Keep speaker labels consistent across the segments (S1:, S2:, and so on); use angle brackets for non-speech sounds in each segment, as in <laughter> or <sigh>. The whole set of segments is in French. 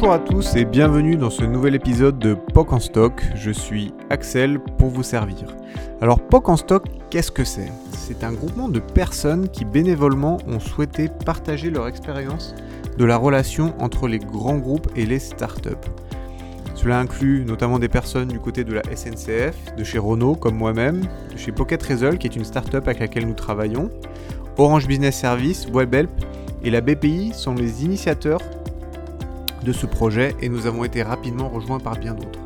S1: Bonjour à tous et bienvenue dans ce nouvel épisode de POC en stock. Je suis Axel pour vous servir. Alors POC en stock, qu'est-ce que c'est? C'est un groupement de personnes qui bénévolement ont souhaité partager leur expérience de la relation entre les grands groupes et les startups. Cela inclut notamment des personnes du côté de la SNCF, de chez Renault comme moi-même, de chez Pocket Result qui est une startup avec laquelle nous travaillons, Orange Business Service, WebHelp et la BPI sont les initiateurs de ce projet et nous avons été rapidement rejoints par bien d'autres.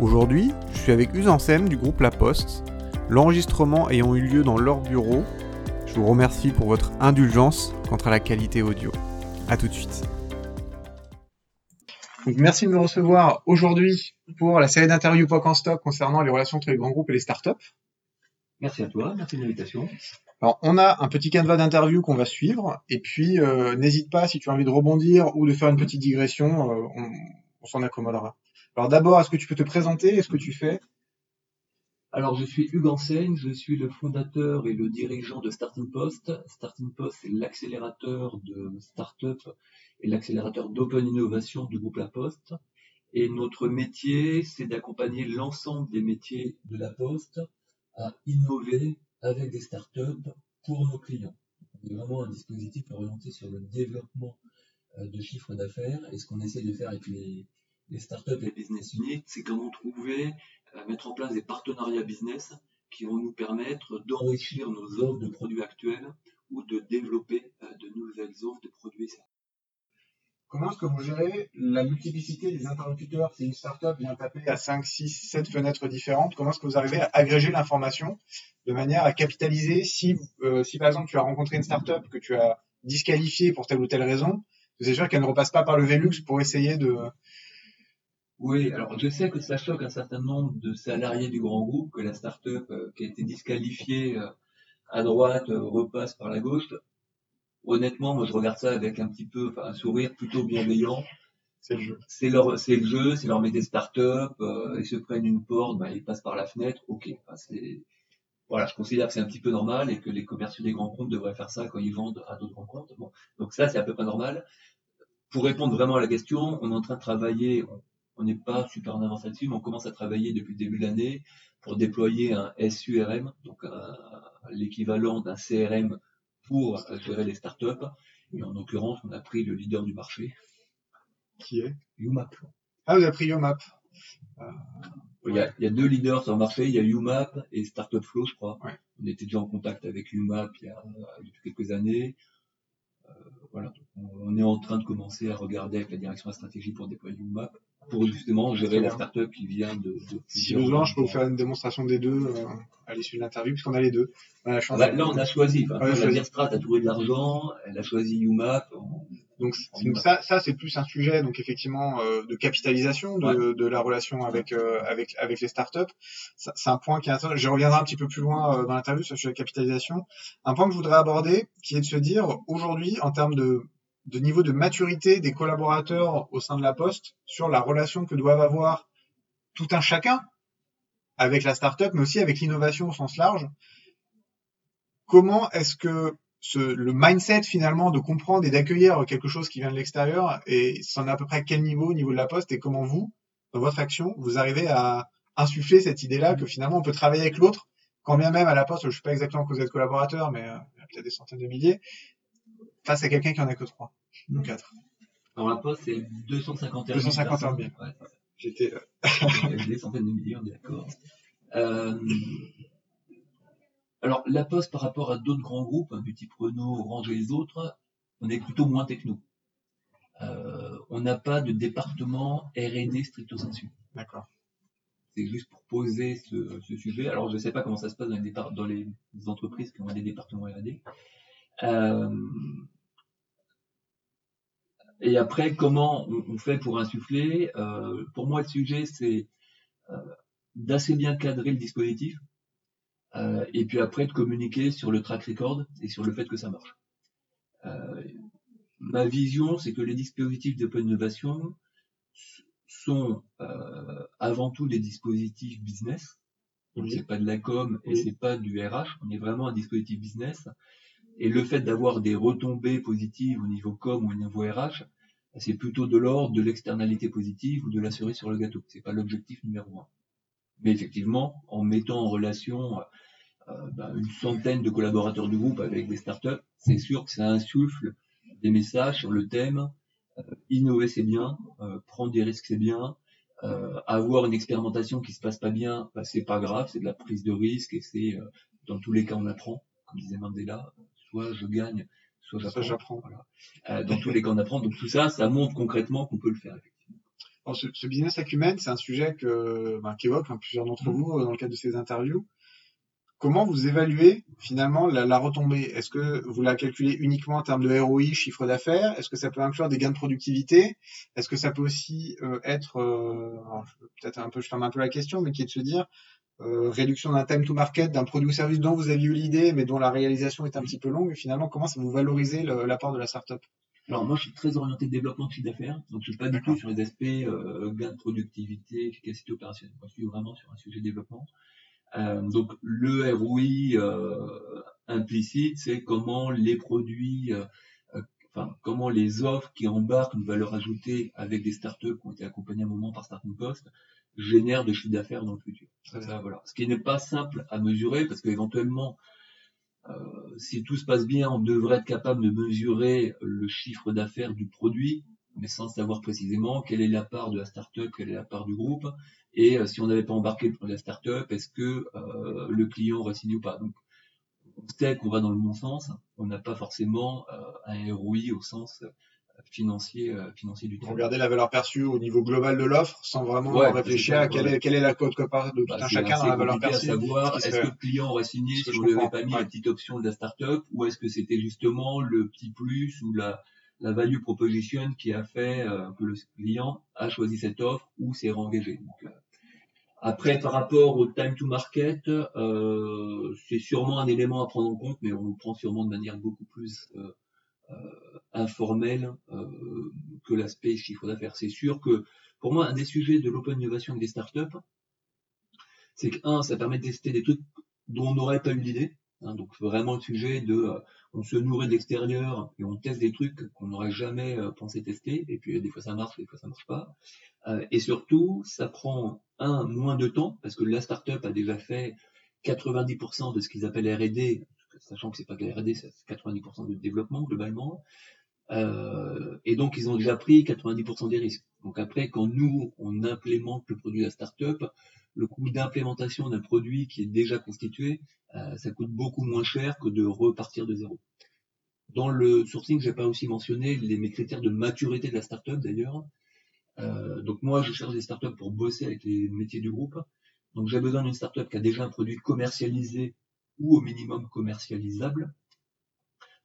S1: Aujourd'hui, je suis avec Usansem du groupe La Poste, l'enregistrement ayant eu lieu dans leur bureau. Je vous remercie pour votre indulgence quant à la qualité audio. A tout de suite. merci de me recevoir aujourd'hui pour la série d'interviews POC en stock concernant les relations entre les grands groupes et les startups.
S2: Merci à toi, merci de l'invitation.
S1: Alors, on a un petit canevas d'interview qu'on va suivre, et puis euh, n'hésite pas si tu as envie de rebondir ou de faire une petite digression, euh, on, s'en accommodera. Alors d'abord, est-ce que tu peux te présenter Est-ce que tu fais?
S2: Alors, je suis Hugues Enseigne, je suis le fondateur et le dirigeant de Starting Post. Starting Post, c'est l'accélérateur de start-up et l'accélérateur d'open innovation du groupe La Poste. Et notre métier, c'est d'accompagner l'ensemble des métiers de La Poste à innover avec des startups pour nos clients. C'est vraiment un dispositif orienté sur le développement euh, de chiffres d'affaires. Et ce qu'on essaie de faire avec les, startups et les business units, c'est comment trouver, euh, mettre en place des partenariats business qui vont nous permettre d'enrichir nos offres de produits actuels ou de développer euh, de nouvelles offres de produits.
S1: Comment est-ce que vous gérez la multiplicité des interlocuteurs? Si une startup vient taper à 5, 6, 7 fenêtres différentes, comment est-ce que vous arrivez à agréger l'information de manière à capitaliser si, euh, si par exemple tu as rencontré une startup que tu as disqualifiée pour telle ou telle raison, c'est sûr qu'elle ne repasse pas par le Velux pour essayer de...
S2: Oui, alors je sais que ça choque un certain nombre de salariés du grand groupe que la startup euh, qui a été disqualifiée euh, à droite repasse par la gauche honnêtement, moi je regarde ça avec un petit peu, enfin, un sourire plutôt bienveillant.
S1: C'est le jeu.
S2: C'est leur, c'est le jeu, c'est leur métier start-up, euh, ils se prennent une porte, bah, ils passent par la fenêtre, ok. c'est, voilà, je considère que c'est un petit peu normal et que les commerciaux des grands comptes devraient faire ça quand ils vendent à d'autres grands comptes. Bon, donc ça c'est à peu près normal. Pour répondre vraiment à la question, on est en train de travailler, on n'est pas super en avance là-dessus, mais on commence à travailler depuis le début de l'année pour déployer un SURM, donc l'équivalent d'un CRM pour gérer les startups. Et en l'occurrence, on a pris le leader du marché.
S1: Qui est?
S2: UMAP.
S1: Ah, vous avez pris UMAP.
S2: Euh, il, y a, il, y a, deux leaders sur le marché, il y a UMAP et Startup Flow, je crois. On était déjà en contact avec UMAP il y a, depuis quelques années. Euh, voilà, on, est en train de commencer à regarder avec la direction de la stratégie pour déployer UMAP pour justement gérer la startup qui vient de.
S1: si besoin, je peux vous faire une démonstration des deux euh, à l'issue de l'interview, puisqu'on a les deux.
S2: On a ah bah, là, on a choisi. Enfin, la Virstrat a trouvé de l'argent, elle a choisi UMAP.
S1: Donc, ça, ça c'est plus un sujet, donc effectivement, euh, de capitalisation de, de, la relation avec euh, avec avec les startups. C'est un point qui est intéressant. Je reviendrai un petit peu plus loin dans l'interview sur le sujet de capitalisation. Un point que je voudrais aborder, qui est de se dire aujourd'hui, en termes de de niveau de maturité des collaborateurs au sein de la Poste sur la relation que doivent avoir tout un chacun avec la startup, mais aussi avec l'innovation au sens large. Comment est-ce que ce, le mindset finalement de comprendre et d'accueillir quelque chose qui vient de l'extérieur et c'en est à peu près à quel niveau au niveau de la Poste et comment vous, dans votre action, vous arrivez à insuffler cette idée-là que finalement on peut travailler avec l'autre, quand bien même à la Poste, je ne sais pas exactement que vous êtes collaborateur, mais euh, il y a peut-être des centaines de milliers, face à quelqu'un qui en a que 3 ou 4.
S2: Alors la poste, c'est 251
S1: 251 000. Ouais. J'étais.
S2: Euh, des centaines de millions, d'accord. Euh, alors la poste, par rapport à d'autres grands groupes, hein, du type Renault, Orange et les autres, on est plutôt moins techno. Euh, on n'a pas de département R&D stricto sensu.
S1: D'accord.
S2: C'est juste pour poser ce, sujet. Alors je ne sais pas comment ça se passe dans les, dans les entreprises qui ont des départements R&D. Euh, et après, comment on, fait pour insuffler euh, Pour moi, le sujet, c'est euh, d'assez bien cadrer le dispositif, et puis après de communiquer sur le track record et sur le fait que ça marche. ma vision, c'est que les dispositifs d'open innovation sont avant tout des dispositifs business. Donc c'est pas de la com et c'est pas du RH. On est vraiment un dispositif business et le fait d'avoir des retombées positives au niveau com ou au niveau RH, c'est plutôt de l'ordre de l'externalité positive ou de la cerise sur le gâteau. C'est pas l'objectif numéro un. Mais effectivement, en mettant en relation euh, bah, une centaine de collaborateurs du groupe avec des startups, c'est sûr que ça insuffle des messages sur le thème euh, innover c'est bien, euh, prendre des risques c'est bien, avoir une expérimentation qui se passe pas bien, bah, c'est pas grave, c'est de la prise de risque et c'est dans tous les cas on apprend, comme disait Mandela, soit je gagne, soit j'apprends. Voilà. dans tous les cas on apprend, donc tout ça, ça montre concrètement qu'on peut le faire.
S1: Alors, ce, ce, business acumen, c'est un sujet que ben, qu'évoquent hein, plusieurs d'entre mmh. vous dans le cadre de ces interviews. Comment vous évaluez finalement la, retombée? Est-ce que vous la calculez uniquement en termes de ROI, chiffre d'affaires? Est-ce que ça peut inclure des gains de productivité? Est-ce que ça peut aussi euh, être, euh, peut-être un peu, je ferme un peu la question, mais qui est de se dire euh, réduction d'un time to market, d'un produit ou service dont vous aviez eu l'idée, mais dont la réalisation est un petit peu longue. finalement, comment ça vous valorisez l'apport de la startup?
S2: Alors moi, je suis très orienté développement de chiffre d'affaires, donc je suis pas du tout sur les aspects gains de productivité, efficacité opérationnelle. Moi, je suis vraiment sur un sujet développement. Euh, donc le ROI euh, implicite, c'est comment les produits, euh, enfin comment les offres qui embarquent une valeur ajoutée avec des startups qui ont été accompagnées à un moment par Starting Post génèrent de chiffre d'affaires dans le futur. Ça, voilà. Ce qui n'est pas simple à mesurer parce qu'éventuellement, euh, si tout se passe bien, on devrait être capable de mesurer le chiffre d'affaires du produit, mais sans savoir précisément quelle est la part de la startup, quelle est la part du groupe, et euh, si on n'avait pas embarqué le projet startup, est-ce que euh, le client aurait signé ou pas Donc, on sait qu'on va dans le bon sens, on n'a pas forcément un ROI au sens financier, financier du
S1: terme. Regardez la valeur perçue au niveau global de l'offre sans vraiment réfléchir à quelle, est, quelle est la cote que part de tout bah, un chacun dans la valeur perçue.
S2: à savoir est-ce que le client aurait signé si on lui avait pas mis la petite option de la startup ou est-ce que c'était justement le petit plus ou la, la value proposition qui a fait que le client a choisi cette offre ou s'est réengagé. Donc, après, par rapport au time to market, euh, c'est sûrement un élément à prendre en compte, mais on le prend sûrement de manière beaucoup plus euh, euh, que l'aspect chiffre d'affaires. C'est sûr que pour moi, un des sujets de l'open innovation avec des startups, c'est que un, ça permet de tester des trucs dont on n'aurait pas eu l'idée. Hein, donc vraiment le sujet de on se nourrit de l'extérieur et on teste des trucs qu'on n'aurait jamais pensé tester et puis des fois ça marche des fois ça marche pas et surtout ça prend un, moins de temps, parce que la startup a déjà fait 90% de ce qu'ils appellent R&D, sachant que c'est pas que la R&D, c'est 90% de développement globalement. Euh, et donc ils ont déjà pris 90% des risques. Donc après, quand nous on implémente le produit de la startup, le coût d'implémentation d'un produit qui est déjà constitué, euh, ça coûte beaucoup moins cher que de repartir de zéro. Dans le sourcing, j'ai pas aussi mentionné les, mes critères de maturité de la startup d'ailleurs. Euh, donc moi, je cherche des startups pour bosser avec les métiers du groupe. Donc j'ai besoin d'une startup qui a déjà un produit commercialisé ou au minimum commercialisable.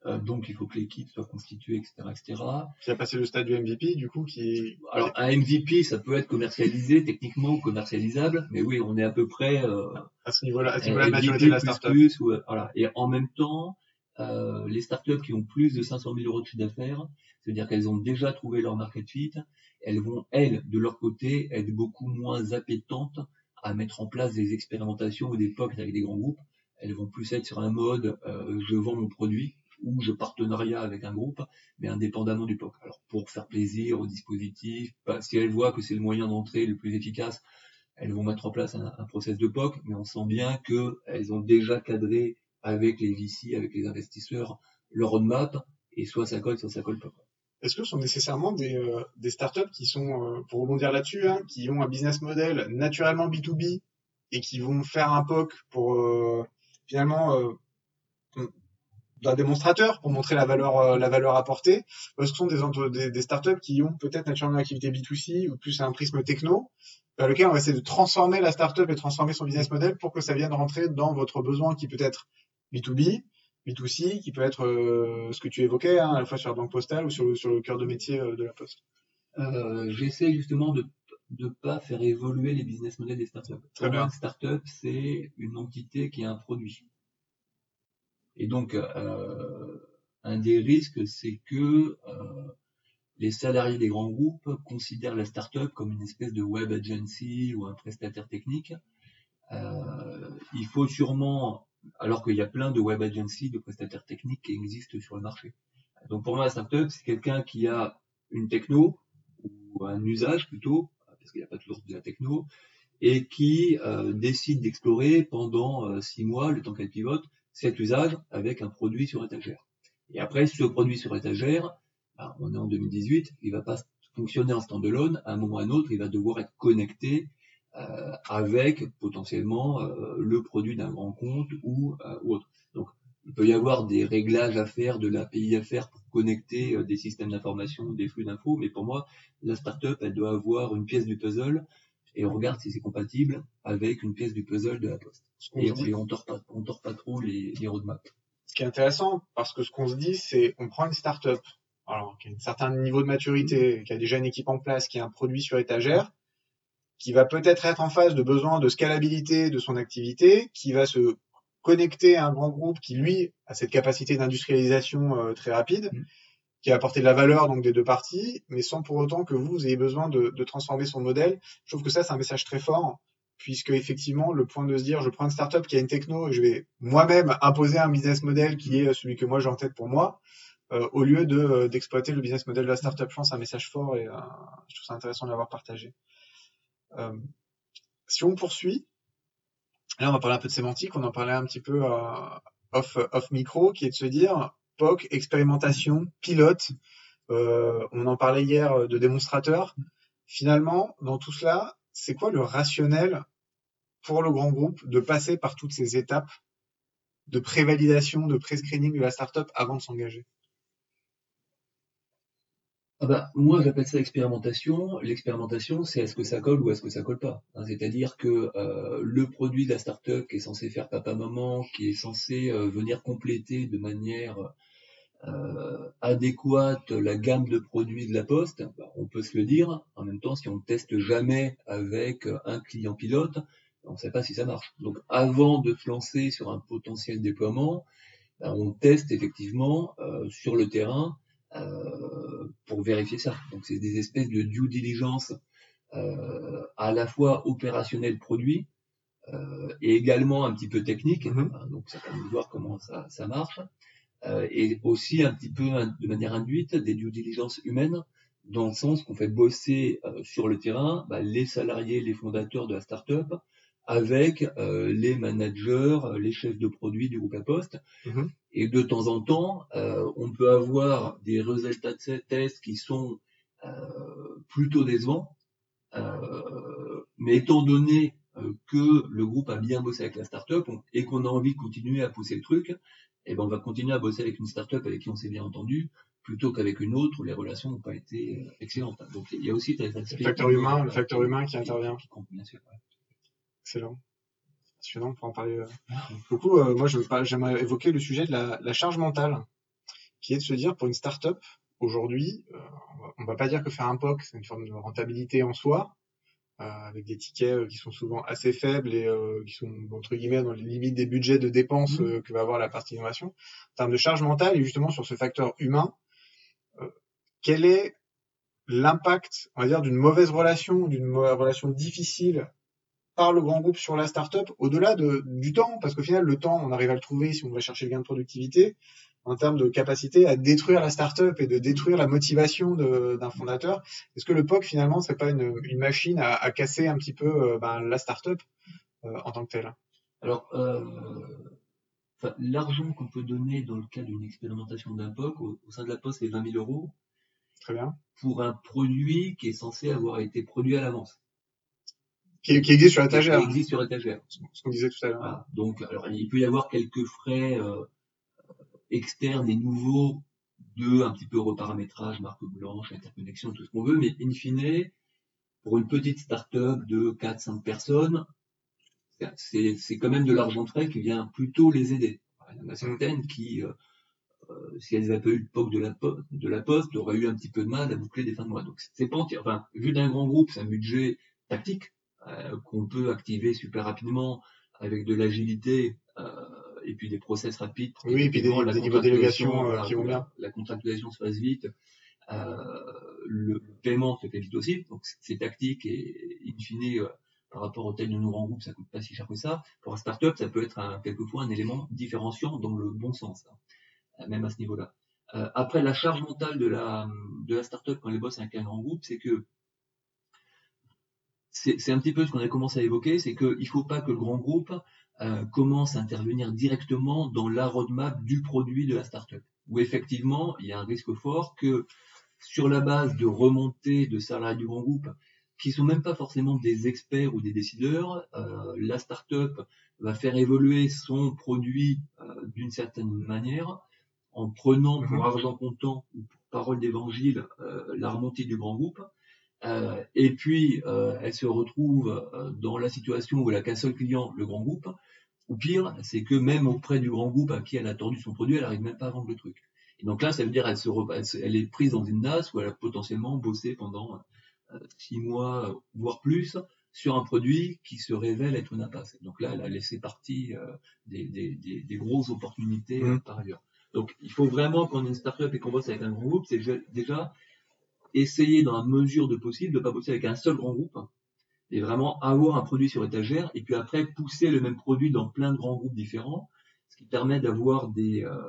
S2: Euh, donc il faut que l'équipe soit constituée, etc., etc.
S1: Qui a passé le stade du MVP, du coup, qui.
S2: Alors un MVP, ça peut être commercialisé, techniquement commercialisable, mais oui, on est à peu près euh,
S1: à ce niveau-là, à ce niveau-là, la majorité de la startup. Plus,
S2: voilà. Et en même temps, euh, les startups qui ont plus de 500 000 euros de chiffre d'affaires, c'est-à-dire qu'elles ont déjà trouvé leur market fit, elles vont, elles, de leur côté, être beaucoup moins appétentes à mettre en place des expérimentations ou des POC avec des grands groupes. Elles vont plus être sur un mode euh, je vends mon produit ou je partenariat avec un groupe, mais indépendamment du POC. Alors pour faire plaisir au dispositif, si elles voient que c'est le moyen d'entrée le plus efficace, elles vont mettre en place un, un process de POC, mais on sent bien qu'elles ont déjà cadré avec les VC, avec les investisseurs, leur roadmap, et soit ça colle, soit ça colle pas
S1: est-ce que ce sont nécessairement des, euh, startups qui sont, euh, pour rebondir là-dessus, hein, qui ont un business model naturellement B2B et qui vont faire un POC pour euh, finalement un démonstrateur pour montrer la valeur la valeur apportée que ce sont des, des, des startups qui ont peut-être naturellement une activité B2C ou plus un prisme techno vers lequel on va essayer de transformer la startup et transformer son business model pour que ça vienne rentrer dans votre besoin qui peut être B2B B2C, qui peut être euh, ce que tu évoquais, hein, à la fois sur la banque postale ou sur le, sur le cœur de métier euh, de la poste
S2: euh, J'essaie justement de ne pas faire évoluer les business models des startups. Très bien. Une startup, c'est une entité qui a un produit. Et donc, un des risques, c'est que les salariés des grands groupes considèrent la startup comme une espèce de web agency ou un prestataire technique. il faut sûrement alors qu'il y a plein de web agencies, de prestataires techniques qui existent sur le marché. Donc pour moi, la startup, c'est quelqu'un qui a une techno ou un usage plutôt, parce qu'il n'y a pas toujours de la techno, et qui euh, décide d'explorer pendant euh, six mois, le temps qu'elle pivote, cet usage avec un produit sur étagère. Et après, ce produit sur étagère, ben, on est en 2018, il va pas fonctionner en standalone, à un moment ou à un autre, il va devoir être connecté euh, avec potentiellement euh, le produit d'un grand compte ou, euh, ou, autre. Donc, il peut y avoir des réglages à faire, de l'API à faire pour connecter des systèmes d'information, des flux d'infos, mais pour moi, la startup, elle doit avoir une pièce du puzzle et on regarde si c'est compatible avec une pièce du puzzle de la poste. Et, on, ne tord tord pas trop les, les roadmaps.
S1: Ce qui est intéressant, parce que ce qu'on se dit, c'est on prend une startup, alors qui a un certain niveau de maturité, qui a déjà une équipe en place, qui a un produit sur étagère, qui va peut-être être en phase de besoin de scalabilité de son activité, qui va se connecter à un grand groupe qui, lui, a cette capacité d'industrialisation euh, très rapide, mm. Qui va apporter de la valeur donc des deux parties, mais sans pour autant que vous, vous ayez besoin de, de transformer son modèle. Je trouve que ça, c'est un message très fort, puisque effectivement, le point de se dire, je prends une startup qui a une techno et je vais moi-même imposer un business model qui est celui que moi j'ai en tête pour moi, euh, au lieu de euh, d'exploiter le business model de la startup. Je pense c'est un message fort et je trouve ça intéressant de l'avoir partagé. Euh, si on poursuit, là on va parler un peu de sémantique, on en parlait un petit peu euh, off, off micro, qui est de se dire Expérimentation, pilote. Euh, on en parlait hier de démonstrateur. Finalement, dans tout cela, c'est quoi le rationnel pour le grand groupe de passer par toutes ces étapes de prévalidation, de pré-screening de la startup avant de s'engager?
S2: Ah bah, moi, j'appelle ça expérimentation. L'expérimentation, c'est est-ce que ça colle ou est-ce que ça colle pas. Hein, c'est-à-dire que euh, le produit de la startup qui est censé faire papa-maman, qui est censé euh, venir compléter de manière euh, adéquate la gamme de produits de la poste, bah, on peut se le dire. En même temps, si on ne teste jamais avec un client pilote, on ne sait pas si ça marche. Donc, avant de se lancer sur un potentiel déploiement, bah, on teste effectivement sur le terrain euh, pour vérifier ça. Donc c'est des espèces de due diligence euh, à la fois opérationnel produit euh, et également un petit peu technique. Mm-hmm. Hein, donc ça permet de voir comment ça, ça marche. Et aussi un petit peu de manière induite des due diligence humaines dans le sens qu'on fait bosser sur le terrain bah, les salariés, les fondateurs de la startup avec euh, les managers, les chefs de produits du groupe à poste. Mm-hmm. Et de temps en temps, euh, on peut avoir des résultats de ces tests qui sont euh, plutôt décevants. mais étant donné que le groupe a bien bossé avec la startup et qu'on a envie de continuer à pousser le truc, eh ben on va continuer à bosser avec une startup avec qui on s'est bien entendu, plutôt qu'avec une autre où les relations n'ont pas été excellentes. Donc il y a aussi
S1: le facteur humain, le facteur humain qui intervient. Qui compte, bien sûr, Excellent. Passionnant pour en parler beaucoup. Euh, moi, j'aimerais évoquer le sujet de la, charge mentale, qui est de se dire pour une startup, aujourd'hui, euh, on, va, va pas dire que faire un POC, c'est une forme de rentabilité en soi, euh, avec des tickets qui sont souvent assez faibles et qui sont entre guillemets dans les limites des budgets de dépenses mmh. que va avoir la partie innovation. En termes de charge mentale et justement sur ce facteur humain, quel est l'impact, on va dire, d'une mauvaise relation, d'une relation difficile par le grand groupe sur la startup, au-delà de, du temps, parce qu'au final, le temps, on arrive à le trouver si on va chercher le gain de productivité, en termes de capacité à détruire la startup et de détruire la motivation d'un fondateur. Est-ce que le POC, finalement, c'est pas une, une, machine à, à, casser un petit peu euh, ben, la startup euh, en tant que telle?
S2: Alors, euh, l'argent qu'on peut donner dans le cas d'une expérimentation d'un POC, au, sein de la Poste, c'est 20 000 euros.
S1: Très bien.
S2: Pour un produit qui est censé avoir été produit à l'avance
S1: qui, qui, existe sur étagère.
S2: Qui existe sur étagère.
S1: Ce qu'on disait tout à l'heure.
S2: Donc, alors, il peut y avoir quelques frais euh, externes et nouveaux de un petit peu reparamétrage, marque blanche, interconnexion, tout ce qu'on veut, mais in fine, pour une petite start-up de 4-5 personnes, c'est quand même de l'argent frais qui vient plutôt les aider. Il y en a certaines qui, euh, euh, si elles n'avaient pas eu le POC de la, de la poste, auraient eu un petit peu de mal à boucler des fins de mois. Donc c'est pas enfin, vu d'un grand groupe, c'est un budget tactique, euh, qu'on peut activer super rapidement avec de l'agilité euh, et puis des process rapides.
S1: Oui, et puis des, la niveaux délégation euh, qui vont bien.
S2: La contractualisation se passe vite. le paiement se fait vite aussi. Donc c'est tactique et in fine, par rapport au tel de nos grands groupes, ça coûte pas si cher que ça. Pour un startup, ça peut être un, quelquefois un élément différenciant dans le bon sens, hein, même à ce niveau-là. Euh, après, la charge mentale de la, de la startup quand elle bosse avec un grand groupe, c'est que c'est un petit peu ce qu'on a commencé à évoquer, c'est qu'il ne faut pas que le grand groupe euh, commence à intervenir directement dans la roadmap du produit de la startup. Où effectivement, il y a un risque fort que sur la base de remontées de salariés du grand groupe, qui sont même pas forcément des experts ou des décideurs, euh, la startup va faire évoluer son produit euh, d'une certaine manière en prenant pour mhm. argent comptant ou pour parole d'évangile euh, la remontée du grand groupe. Euh, et puis, euh, elle se retrouve dans la situation où elle a qu'un seul client, le grand groupe. Ou pire, c'est que même auprès du grand groupe à qui elle a tordu son produit, elle n'arrive même pas à vendre le truc. Et donc là, ça veut dire elle, se, elle est prise dans une NAS où elle a potentiellement bossé pendant six mois, voire plus, sur un produit qui se révèle être une impasse. Donc là, elle a laissé partie des, des, des, des, grosses opportunités mmh. par ailleurs. Donc, il faut vraiment qu'on ait une startup et qu'on bosse avec un grand groupe, c'est déjà essayer dans la mesure de possible de ne pas bosser avec un seul grand groupe et vraiment avoir un produit sur étagère et puis après pousser le même produit dans plein de grands groupes différents, ce qui permet d'avoir des, euh,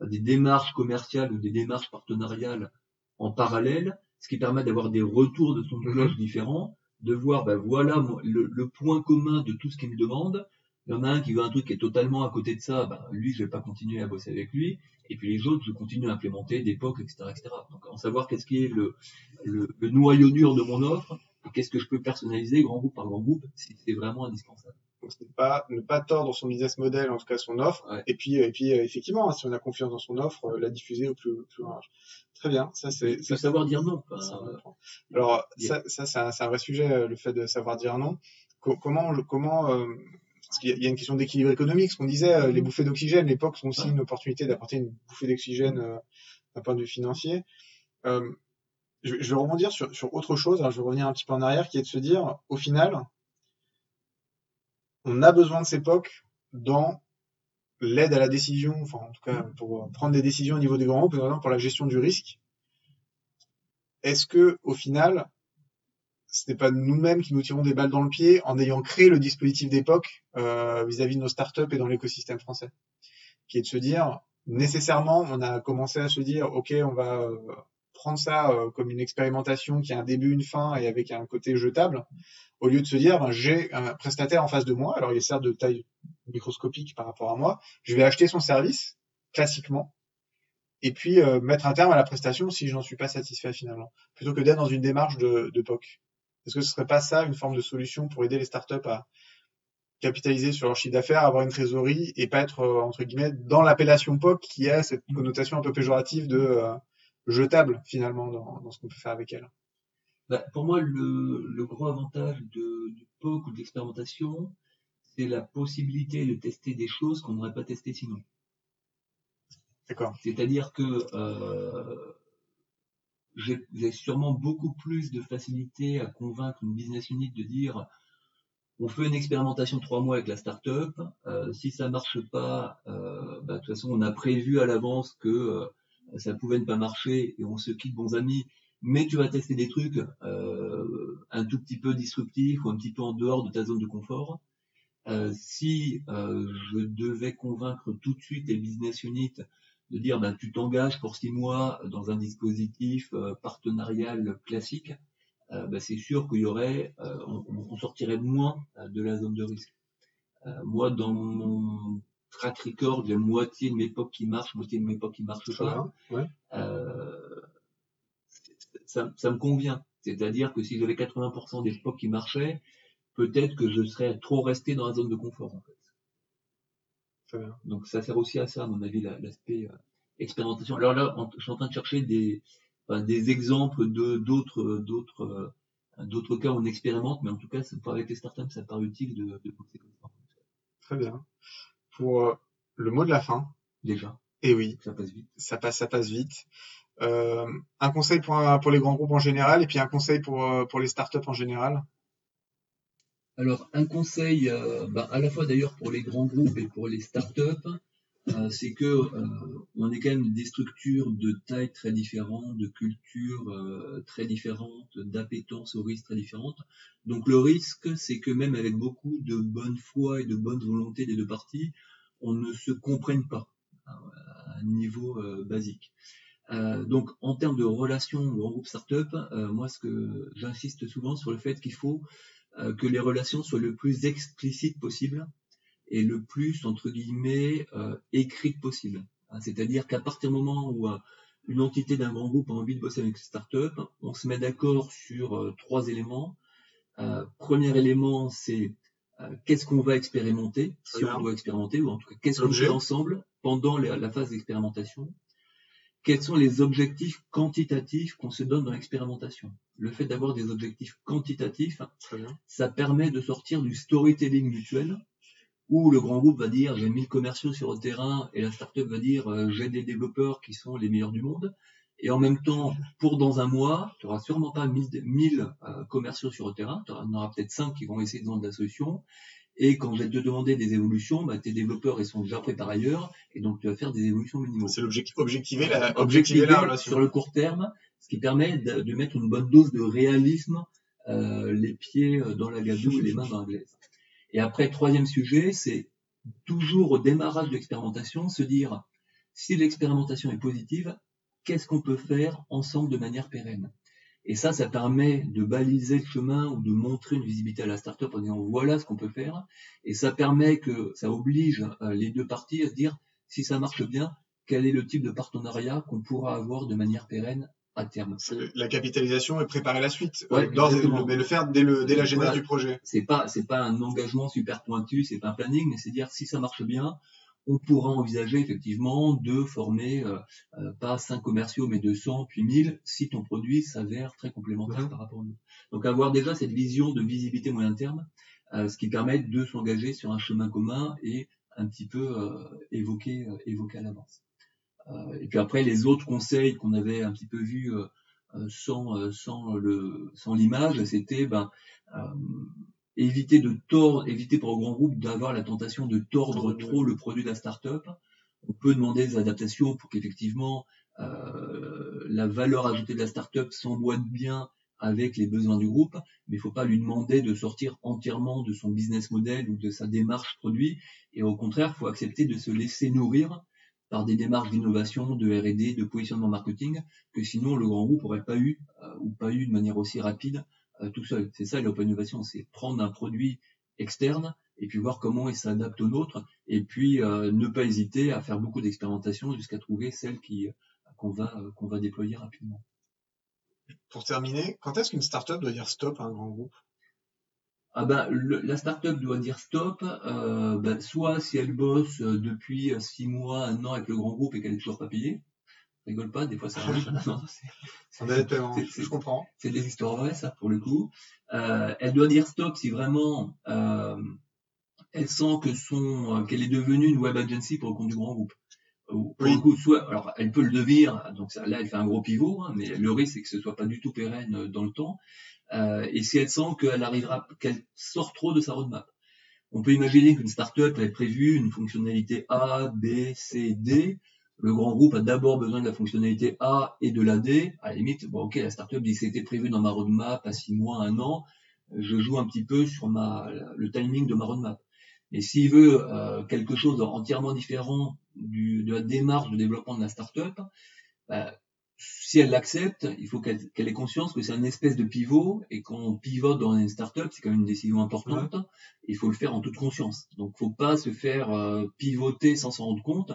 S2: des démarches commerciales ou des démarches partenariales en parallèle, ce qui permet d'avoir des retours de son mhm. différents, de voir ben voilà le, le, point commun de tout ce qu'il me demande, il y en a un qui veut un truc qui est totalement à côté de ça, bah, lui, je vais pas continuer à bosser avec lui. Et puis les autres, je continue à implémenter des POC, etc., etc. Donc, en savoir qu'est-ce qui est le, le, noyau dur de mon offre, et qu'est-ce que je peux personnaliser grand groupe par grand groupe, c'est vraiment indispensable.
S1: Donc, c'est pas, ne pas tordre son business model, en tout cas son offre. Et puis, et puis, euh, effectivement, si on a confiance dans son offre, euh, la diffuser au plus, plus large. Très bien. Ça, c'est,
S2: ça, savoir dire non.
S1: Alors, ça, ça, c'est un, vrai sujet, le fait de savoir dire non. comment, comment, euh, parce qu'il y a une question d'équilibre économique, ce qu'on disait, euh, les bouffées d'oxygène, l'époque sont aussi une opportunité d'apporter une bouffée d'oxygène euh, d'un point de vue financier. Euh, je, vais rebondir sur, autre chose, je vais revenir un petit peu en arrière, qui est de se dire, au final, on a besoin de ces POC dans l'aide à la décision, enfin en tout cas pour prendre des décisions au niveau des grands groupes, pour la gestion du risque. Est-ce que au final, n'est pas nous-mêmes qui nous tirons des balles dans le pied en ayant créé le dispositif d'époque euh, vis-à-vis de nos startups et dans l'écosystème français, qui est de se dire nécessairement, on a commencé à se dire, ok, on va euh, prendre ça euh, comme une expérimentation qui a un début, une fin et avec un côté jetable, au lieu de se dire, ben, j'ai un prestataire en face de moi, alors il est certes de taille microscopique par rapport à moi, je vais acheter son service classiquement et puis mettre un terme à la prestation si je n'en suis pas satisfait finalement, plutôt que d'être dans une démarche de, de POC. Est-ce que ce serait pas ça une forme de solution pour aider les startups à capitaliser sur leur chiffre d'affaires, avoir une trésorerie et pas être euh, entre guillemets dans l'appellation POC qui a cette connotation un peu péjorative de euh, jetable finalement dans, ce qu'on peut faire avec elle?
S2: Bah, Pour moi, le, gros avantage de, du POC ou de l'expérimentation, c'est la possibilité de tester des choses qu'on n'aurait pas testées sinon.
S1: D'accord.
S2: C'est-à-dire que euh, j'ai sûrement beaucoup plus de facilité à convaincre une business unit de dire on fait une expérimentation trois mois avec la startup. Euh, si ça marche pas, euh, bah, de toute façon, on a prévu à l'avance que euh, ça pouvait ne pas marcher et on se quitte bons amis. Mais tu vas tester des trucs euh, un tout petit peu disruptifs ou un petit peu en dehors de ta zone de confort. Euh, si je devais convaincre tout de suite les business units de dire ben, tu t'engages pour six mois dans un dispositif euh, partenarial classique, euh, ben, c'est sûr qu'il y aurait, euh, on, sortirait moins de la zone de risque. moi, dans mon track record, j'ai moitié de mes POC qui marchent, moitié de mes POC qui marchent pas. ça, ça, me convient. C'est-à-dire que si j'avais 80% des POC qui marchaient, peut-être que je serais trop resté dans la zone de confort en fait. Donc ça sert aussi à ça, à mon avis, l'aspect euh, expérimentation. Alors là, je suis en train de chercher des, des exemples de d'autres d'autres euh, d'autres cas où on expérimente, mais en tout cas, avec les startups, ça paraît utile de, de comme ça.
S1: Très bien. Pour euh, le mot de la fin.
S2: Déjà.
S1: Et eh oui.
S2: Ça passe vite.
S1: Ça passe, ça passe vite. un conseil pour, pour les grands groupes en général et puis un conseil pour, pour les startups en général?
S2: Alors, un conseil, euh, bah, à la fois d'ailleurs pour les grands groupes et pour les startups, euh, c'est que euh, on est quand même des structures de taille très différentes, de cultures euh, très différentes, d'appétence au risque très différentes. Donc le risque, c'est que même avec beaucoup de bonne foi et de bonne volonté des deux parties, on ne se comprenne pas. un niveau basique. donc, en termes de relations grand groupe startup, moi, ce que j'insiste souvent sur le fait qu'il faut que les relations soient le plus explicites possible et le plus, entre guillemets, écrites possible. Hein, c'est-à-dire qu'à partir du moment où une entité d'un grand groupe a envie de bosser avec une startup, on se met d'accord sur trois éléments. premier élément, c'est qu'est-ce qu'on va expérimenter, si on doit expérimenter, ou en tout cas qu'est-ce qu'on fait ensemble pendant la, phase d'expérimentation. Quels sont les objectifs quantitatifs qu'on se donne dans l'expérimentation Le fait d'avoir des objectifs quantitatifs, ça permet de sortir du storytelling mutuel, où le grand groupe va dire j'ai 1000 commerciaux sur le terrain et la startup va dire euh, j'ai des développeurs qui sont les meilleurs du monde. Et en même temps, pour dans un mois, tu n'auras sûrement pas 1000, euh, commerciaux sur le terrain, tu en auras peut-être 5 qui vont essayer de vendre la solution. Et quand je vais te demander des évolutions, bah, tes développeurs ils sont déjà prêts par ailleurs, et donc tu vas faire des évolutions minimales.
S1: C'est l'objectif, objectiver la, objectiver la relation.
S2: Sur le court terme, ce qui permet de, mettre une bonne dose de réalisme, euh, les pieds dans la gadoue et les mains dans la glaise. Et après, troisième sujet, c'est toujours au démarrage de l'expérimentation, se dire si l'expérimentation est positive, qu'est-ce qu'on peut faire ensemble de manière pérenne? Et ça, ça permet de baliser le chemin ou de montrer une visibilité à la startup en disant voilà ce qu'on peut faire. Et ça permet que ça oblige euh, les deux parties à se dire si ça marche bien, quel est le type de partenariat qu'on pourra avoir de manière pérenne à terme?
S1: La capitalisation et préparer la suite. Ouais, euh, mais le faire dès, le, dès la genèse du projet.
S2: C'est pas, c'est pas un engagement super pointu, c'est pas un planning, mais c'est dire si ça marche bien, on pourra envisager effectivement de former euh, euh, pas 5 commerciaux mais 200 puis 1000 si ton produit s'avère très complémentaire par rapport à nous. Donc avoir déjà cette vision de visibilité moyen terme, ce qui permet de s'engager sur un chemin commun et un petit peu évoquer, évoquer à l'avance. Euh, et puis après, les autres conseils qu'on avait un petit peu vus euh, euh, sans, sans, le, sans l'image, c'était ben, éviter de tordre, éviter pour un grand groupe d'avoir la tentation de tordre trop le produit de la startup. On peut demander des adaptations pour qu'effectivement euh, la valeur ajoutée de la startup s'emboîte bien avec les besoins du groupe, mais il ne faut pas lui demander de sortir entièrement de son business model ou de sa démarche produit. Et au contraire, il faut accepter de se laisser nourrir par des démarches d'innovation, de R&D, de positionnement marketing, que sinon le grand groupe n'aurait pas eu euh, ou pas eu de manière aussi rapide euh, tout seul. C'est ça l'open innovation, c'est prendre un produit externe et puis voir comment il s'adapte au nôtre et puis euh, ne pas hésiter à faire beaucoup d'expérimentations jusqu'à trouver celle qui qu'on va qu'on va déployer rapidement.
S1: Pour terminer, quand est-ce qu'une startup doit dire stop à un grand groupe?
S2: Ah ben, le, la startup doit dire stop, euh, ben, soit si elle bosse euh, depuis euh, six mois, un an avec le grand groupe et qu'elle est toujours pas payée. Rigole pas, des fois ça arrive. <laughs>
S1: je comprends.
S2: C'est des histoires vraies, ça, pour le coup. Euh, elle doit dire stop si vraiment euh, elle sent que son euh, qu'elle est devenue une web agency pour le compte du grand groupe. Pour le coup, soit, alors elle peut le devenir, donc ça, là elle fait un gros pivot, hein, mais le risque c'est que ce soit pas du tout pérenne dans le temps. Euh, et si elle sent qu'elle arrivera, qu'elle sort trop de sa roadmap. On peut imaginer qu'une startup avait prévu une fonctionnalité A, B, C, D. Le grand groupe a d'abord besoin de la fonctionnalité A et de la D. À la limite, bon, ok, la startup dit c'était prévu dans ma roadmap à six mois, un an. Je joue un petit peu sur ma, le timing de ma roadmap. Et s'il veut euh, quelque chose entièrement différent du, de la démarche de développement de la startup, bah, si elle l'accepte, il faut qu'elle ait conscience que c'est un espèce de pivot et qu'on pivote dans une startup, c'est quand même une décision importante. Il faut le faire en toute conscience. Donc, faut pas se faire euh, pivoter sans s'en rendre compte.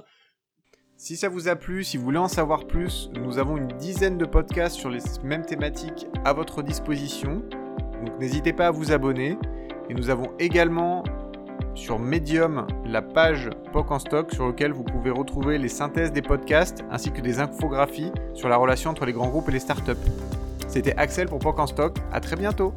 S1: Si ça vous a plu, si vous voulez en savoir plus, nous avons une dizaine de podcasts sur les mêmes thématiques à votre disposition. Donc, n'hésitez pas à vous abonner. Et nous avons également sur Medium la page POC en stock sur laquelle vous pouvez retrouver les synthèses des podcasts ainsi que des infographies sur la relation entre les grands groupes et les startups. C'était Axel pour POC en stock, à très bientôt